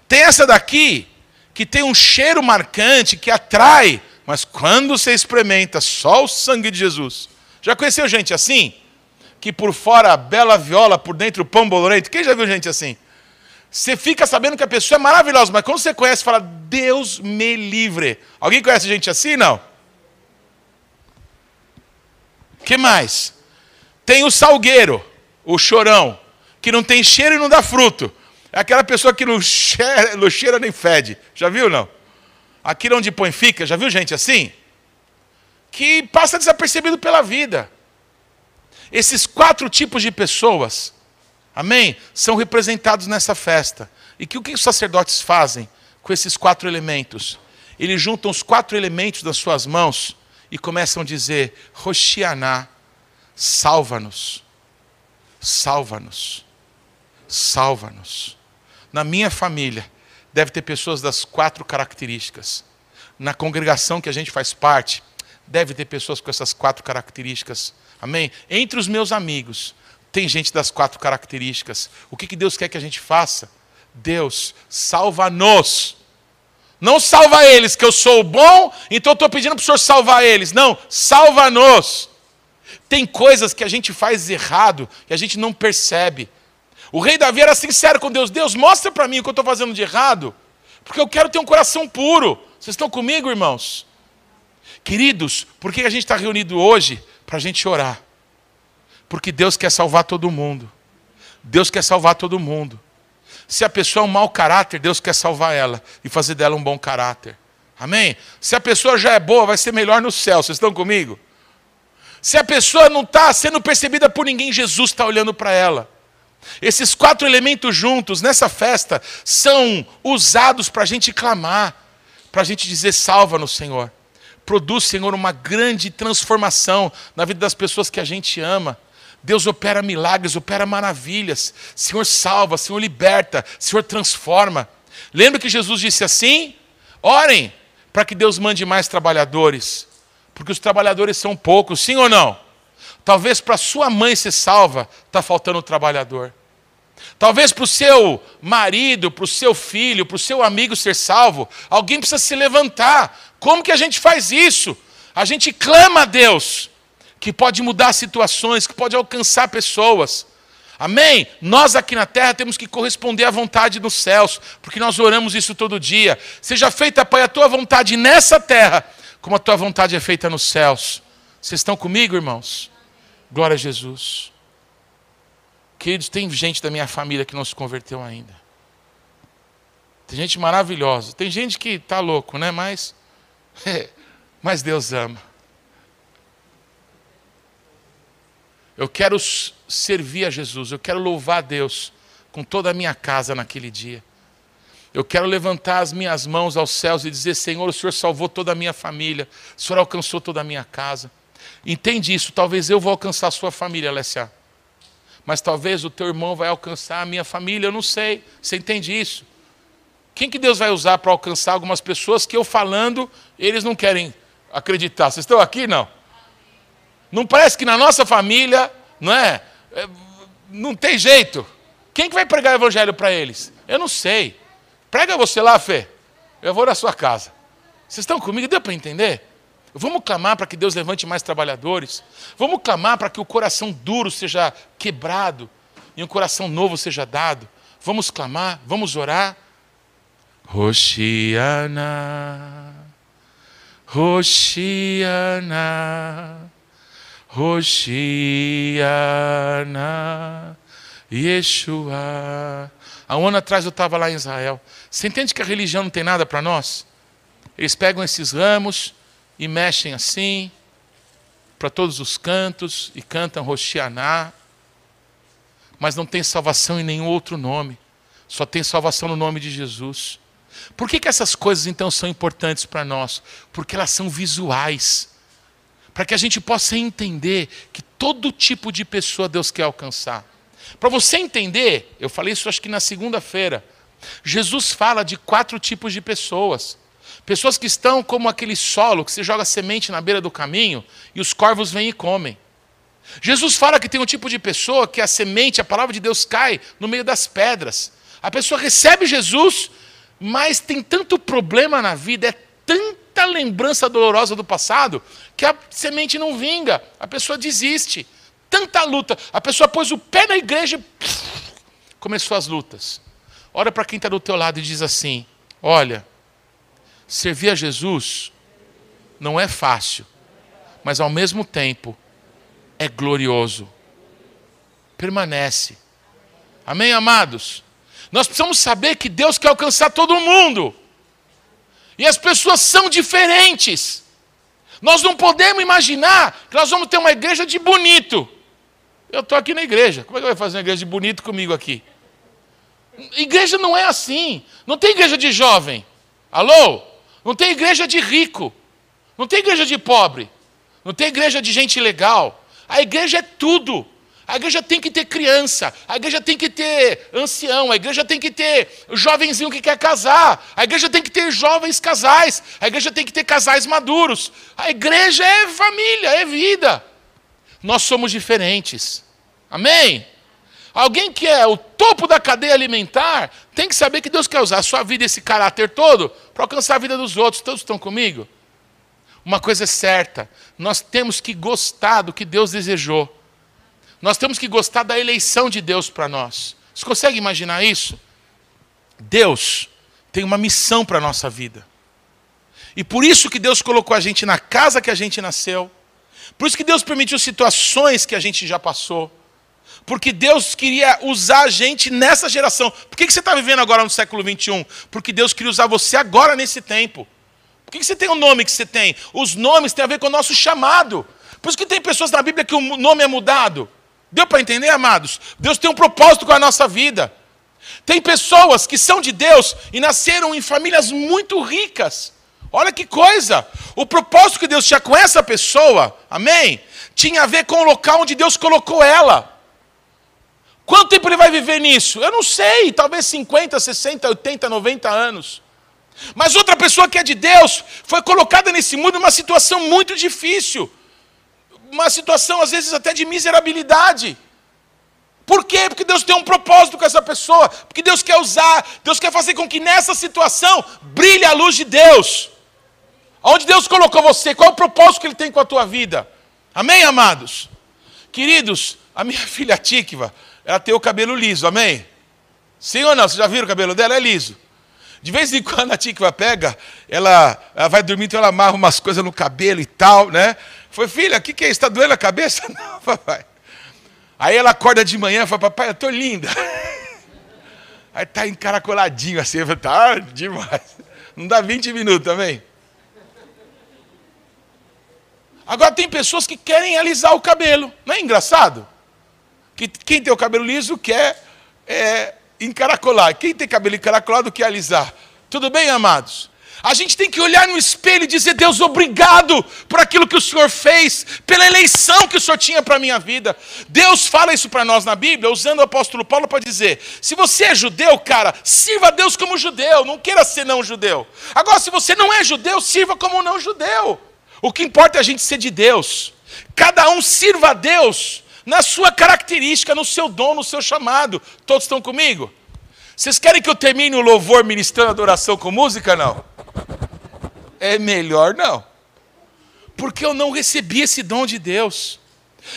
Tem essa daqui, que tem um cheiro marcante, que atrai, mas quando você experimenta só o sangue de Jesus. Já conheceu gente assim? Que por fora bela viola, por dentro pão bolorento? Quem já viu gente assim? Você fica sabendo que a pessoa é maravilhosa, mas quando você conhece, fala, Deus me livre. Alguém conhece gente assim? Não. que mais? Tem o salgueiro, o chorão, que não tem cheiro e não dá fruto. É aquela pessoa que não cheira, não cheira nem fede. Já viu, não? Aqui onde põe fica, já viu gente assim? Que passa desapercebido pela vida. Esses quatro tipos de pessoas Amém? São representados nessa festa. E que o que os sacerdotes fazem com esses quatro elementos? Eles juntam os quatro elementos das suas mãos e começam a dizer: Roshianá, salva-nos, salva-nos, salva-nos. Na minha família, deve ter pessoas das quatro características. Na congregação que a gente faz parte, deve ter pessoas com essas quatro características. Amém? Entre os meus amigos, tem gente das quatro características. O que, Deus quer que a gente faça? Deus, salva-nos. Não salva eles, que eu sou bom, então eu estou pedindo para o Senhor salvar eles. Não, salva-nos. Tem coisas que a gente faz errado e a gente não percebe. O rei Davi era sincero com Deus: Deus, mostra para mim o que eu estou fazendo de errado, porque eu quero ter um coração puro. Vocês estão comigo, irmãos? Queridos, por que a gente está reunido hoje? Para a gente orar. Porque Deus quer salvar todo mundo. Deus quer salvar todo mundo. Se a pessoa é um mau caráter, Deus quer salvar ela e fazer dela um bom caráter. Amém? Se a pessoa já é boa, vai ser melhor no céu. Vocês estão comigo? Se a pessoa não está sendo percebida por ninguém, Jesus está olhando para ela. Esses quatro elementos juntos nessa festa são usados para a gente clamar, para a gente dizer: salva-nos, Senhor. Produz, Senhor, uma grande transformação na vida das pessoas que a gente ama. Deus opera milagres, opera maravilhas. Senhor salva, Senhor liberta, Senhor transforma. Lembra que Jesus disse assim? Orem para que Deus mande mais trabalhadores, porque os trabalhadores são poucos, sim ou não? Talvez para sua mãe ser salva, está faltando um trabalhador. Talvez para o seu marido, para o seu filho, para o seu amigo ser salvo, alguém precisa se levantar. Como que a gente faz isso? A gente clama a Deus que pode mudar situações, que pode alcançar pessoas. Amém? Nós aqui na terra temos que corresponder à vontade dos céus, porque nós oramos isso todo dia. Seja feita, Pai, a tua vontade nessa terra, como a tua vontade é feita nos céus. Vocês estão comigo, irmãos? Glória a Jesus. Queridos, tem gente da minha família que não se converteu ainda. Tem gente maravilhosa. Tem gente que está louco, né? Mas, [LAUGHS] mas Deus ama. Eu quero servir a Jesus, eu quero louvar a Deus com toda a minha casa naquele dia. Eu quero levantar as minhas mãos aos céus e dizer: Senhor, o Senhor salvou toda a minha família, o Senhor alcançou toda a minha casa. Entende isso? Talvez eu vou alcançar a sua família, Alessia. Mas talvez o teu irmão vai alcançar a minha família, eu não sei. Você entende isso? Quem que Deus vai usar para alcançar algumas pessoas que eu falando, eles não querem acreditar? Vocês estão aqui? Não. Não parece que na nossa família, não é? é não tem jeito. Quem que vai pregar o evangelho para eles? Eu não sei. Prega você lá, Fê. Eu vou na sua casa. Vocês estão comigo? Deu para entender? Vamos clamar para que Deus levante mais trabalhadores. Vamos clamar para que o coração duro seja quebrado e um coração novo seja dado. Vamos clamar, vamos orar. Roshiana, Roshiana. Roshiana Yeshua. Há um ano atrás eu estava lá em Israel. Você entende que a religião não tem nada para nós? Eles pegam esses ramos e mexem assim, para todos os cantos, e cantam Roshianá. Mas não tem salvação em nenhum outro nome. Só tem salvação no nome de Jesus. Por que, que essas coisas então são importantes para nós? Porque elas são visuais para que a gente possa entender que todo tipo de pessoa Deus quer alcançar. Para você entender, eu falei isso acho que na segunda-feira, Jesus fala de quatro tipos de pessoas. Pessoas que estão como aquele solo que você joga semente na beira do caminho e os corvos vêm e comem. Jesus fala que tem um tipo de pessoa que a semente, a palavra de Deus cai no meio das pedras. A pessoa recebe Jesus, Mas tem tanto problema na vida, é tanta lembrança dolorosa do passado, que a semente não vinga, a pessoa desiste. Tanta luta, a pessoa pôs o pé na igreja e começou as lutas. Olha para quem está do teu lado e diz assim: Olha, servir a Jesus não é fácil, mas ao mesmo tempo é glorioso. Permanece. Amém, amados? Nós precisamos saber que Deus quer alcançar todo mundo. E as pessoas são diferentes. Nós não podemos imaginar que nós vamos ter uma igreja de bonito. Eu estou aqui na igreja. Como é que vou fazer uma igreja de bonito comigo aqui? Igreja não é assim. Não tem igreja de jovem. Alô? Não tem igreja de rico. Não tem igreja de pobre. Não tem igreja de gente legal. A igreja é tudo. A igreja tem que ter criança, a igreja tem que ter ancião, a igreja tem que ter jovenzinho que quer casar, a igreja tem que ter jovens casais, a igreja tem que ter casais maduros. A igreja é família, é vida. Nós somos diferentes. Amém? Alguém que é o topo da cadeia alimentar tem que saber que Deus quer usar a sua vida, esse caráter todo, para alcançar a vida dos outros. Todos estão comigo? Uma coisa é certa: nós temos que gostar do que Deus desejou. Nós temos que gostar da eleição de Deus para nós. Você consegue imaginar isso? Deus tem uma missão para a nossa vida. E por isso que Deus colocou a gente na casa que a gente nasceu. Por isso que Deus permitiu situações que a gente já passou. Porque Deus queria usar a gente nessa geração. Por que, você está vivendo agora no século 21? Porque Deus queria usar você agora nesse tempo. Por que, você tem o nome que você tem? Os nomes têm a ver com o nosso chamado. Por isso que tem pessoas na Bíblia que o nome é mudado. Deu para entender, amados? Deus tem um propósito com a nossa vida. Tem pessoas que são de Deus e nasceram em famílias muito ricas. Olha que coisa! O propósito que Deus tinha com essa pessoa, amém? Tinha a ver com o local onde Deus colocou ela. Quanto tempo ele vai viver nisso? Eu não sei, talvez 50, 60, 80, 90 anos. Mas outra pessoa que é de Deus foi colocada nesse mundo numa situação muito difícil. Uma situação, às vezes, até de miserabilidade. Por quê? Porque Deus tem um propósito com essa pessoa. Porque Deus quer usar, Deus quer fazer com que nessa situação brilhe a luz de Deus. Onde Deus colocou você? Qual é o propósito que Ele tem com a tua vida? Amém, amados? Queridos, a minha [LAUGHS] filha Tikva, ela tem o cabelo liso, amém? Sim ou não? Vocês já viram o cabelo dela? É liso. De vez em quando a Tikva pega, ela, ela vai dormir, então ela amarra umas coisas no cabelo e tal, né? Foi, filha, o que, que é isso? Está doendo a cabeça? [LAUGHS] Não, papai. Aí ela acorda de manhã e fala, papai, eu estou linda. [LAUGHS] Aí tá encaracoladinho assim, tá demais. [LAUGHS] Não dá 20 minutos também. Agora tem pessoas que querem alisar o cabelo. Não é engraçado? Que quem tem o cabelo liso quer é, encaracolar. Quem tem cabelo encaracolado quer alisar. Tudo bem, amados? A gente tem que olhar no espelho e dizer: Deus, obrigado por aquilo que o Senhor fez, pela eleição que o Senhor tinha para a minha vida. Deus fala isso para nós na Bíblia, usando o apóstolo Paulo para dizer: se você é judeu, cara, sirva a Deus como judeu, não queira ser não judeu. Agora, se você não é judeu, sirva como não judeu. O que importa é a gente ser de Deus. Cada um sirva a Deus na sua característica, no seu dom, no seu chamado. Todos estão comigo? Vocês querem que eu termine o louvor ministrando adoração com música? Não. É melhor não. Porque eu não recebi esse dom de Deus.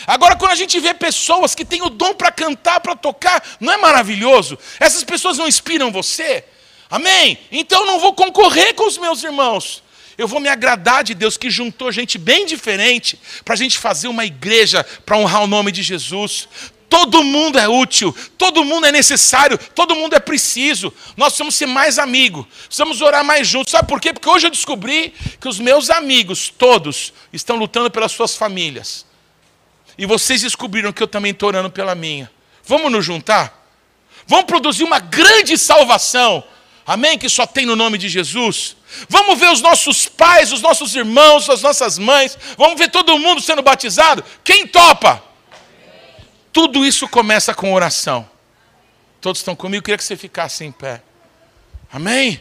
Agora, quando a gente vê pessoas que têm o dom para cantar, para tocar, não é maravilhoso? Essas pessoas não inspiram você? Amém? Então não vou concorrer com os meus irmãos. Eu vou me agradar de Deus que juntou gente bem diferente para a gente fazer uma igreja para honrar o nome de Jesus. Todo mundo é útil, todo mundo é necessário, todo mundo é preciso. Nós precisamos ser mais amigos, precisamos orar mais juntos. Sabe por quê? Porque hoje eu descobri que os meus amigos, todos, estão lutando pelas suas famílias. E vocês descobriram que eu também estou orando pela minha. Vamos nos juntar? Vamos produzir uma grande salvação. Amém? Que só tem no nome de Jesus. Vamos ver os nossos pais, os nossos irmãos, as nossas mães. Vamos ver todo mundo sendo batizado. Quem topa? Tudo isso começa com oração. Todos estão comigo? Eu queria que você ficasse em pé. Amém?